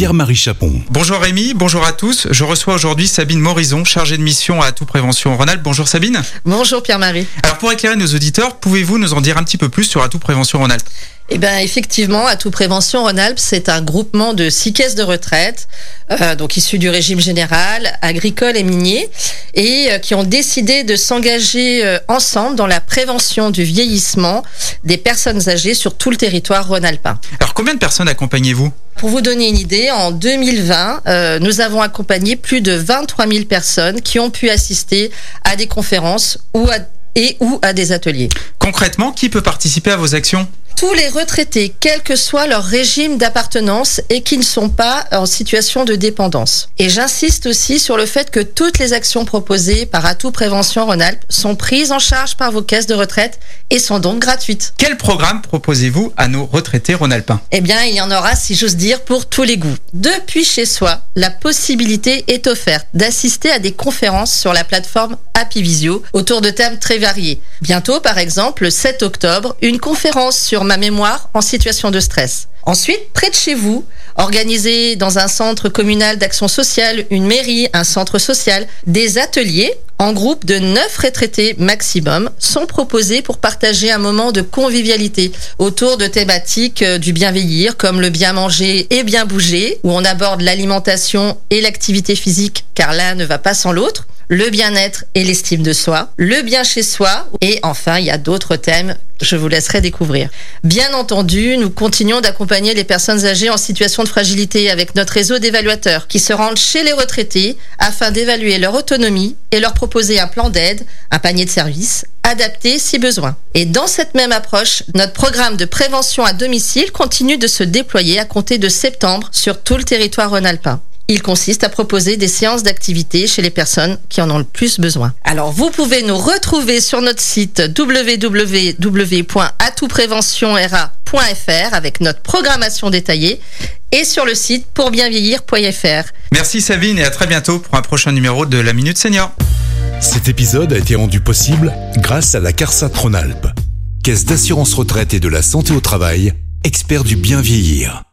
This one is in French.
Pierre-Marie Chapon. Bonjour Rémi, bonjour à tous. Je reçois aujourd'hui Sabine Morison, chargée de mission à Tout Prévention Rhône-Alpes. Bonjour Sabine. Bonjour Pierre-Marie. Alors pour éclairer nos auditeurs, pouvez-vous nous en dire un petit peu plus sur Atout Prévention Rhône-Alpes? Eh bien, effectivement, Atout Prévention Rhône-Alpes, c'est un groupement de six caisses de retraite, euh, donc issus du régime général, agricole et minier, et euh, qui ont décidé de s'engager euh, ensemble dans la prévention du vieillissement des personnes âgées sur tout le territoire rhône-alpin. Alors combien de personnes accompagnez-vous? Pour vous donner une idée, en 2020, euh, nous avons accompagné plus de 23 000 personnes qui ont pu assister à des conférences ou et ou à des ateliers. Concrètement, qui peut participer à vos actions? Tous les retraités, quel que soit leur régime d'appartenance et qui ne sont pas en situation de dépendance. Et j'insiste aussi sur le fait que toutes les actions proposées par Atout Prévention Rhône-Alpes sont prises en charge par vos caisses de retraite et sont donc gratuites. Quel programme proposez-vous à nos retraités rhône-alpins? Eh bien, il y en aura, si j'ose dire, pour tous les goûts. Depuis chez soi, la possibilité est offerte d'assister à des conférences sur la plateforme Happy Visio autour de thèmes très variés. Bientôt, par exemple, le 7 octobre, une conférence sur ma mémoire en situation de stress. Ensuite, près de chez vous, organisez dans un centre communal d'action sociale, une mairie, un centre social, des ateliers en groupe de 9 retraités maximum sont proposés pour partager un moment de convivialité autour de thématiques euh, du bien vieillir comme le bien manger et bien bouger où on aborde l'alimentation et l'activité physique car l'un ne va pas sans l'autre le bien-être et l'estime de soi, le bien chez soi, et enfin, il y a d'autres thèmes je vous laisserai découvrir. Bien entendu, nous continuons d'accompagner les personnes âgées en situation de fragilité avec notre réseau d'évaluateurs qui se rendent chez les retraités afin d'évaluer leur autonomie et leur proposer un plan d'aide, un panier de services adapté si besoin. Et dans cette même approche, notre programme de prévention à domicile continue de se déployer à compter de septembre sur tout le territoire rhône-alpin. Il consiste à proposer des séances d'activité chez les personnes qui en ont le plus besoin. Alors vous pouvez nous retrouver sur notre site www.atoutpréventionra.fr avec notre programmation détaillée et sur le site pourbienvieillir.fr. Merci Sabine et à très bientôt pour un prochain numéro de la Minute Senior. Cet épisode a été rendu possible grâce à la CARSA Rhône-Alpes, Caisse d'assurance retraite et de la santé au travail, expert du bien vieillir.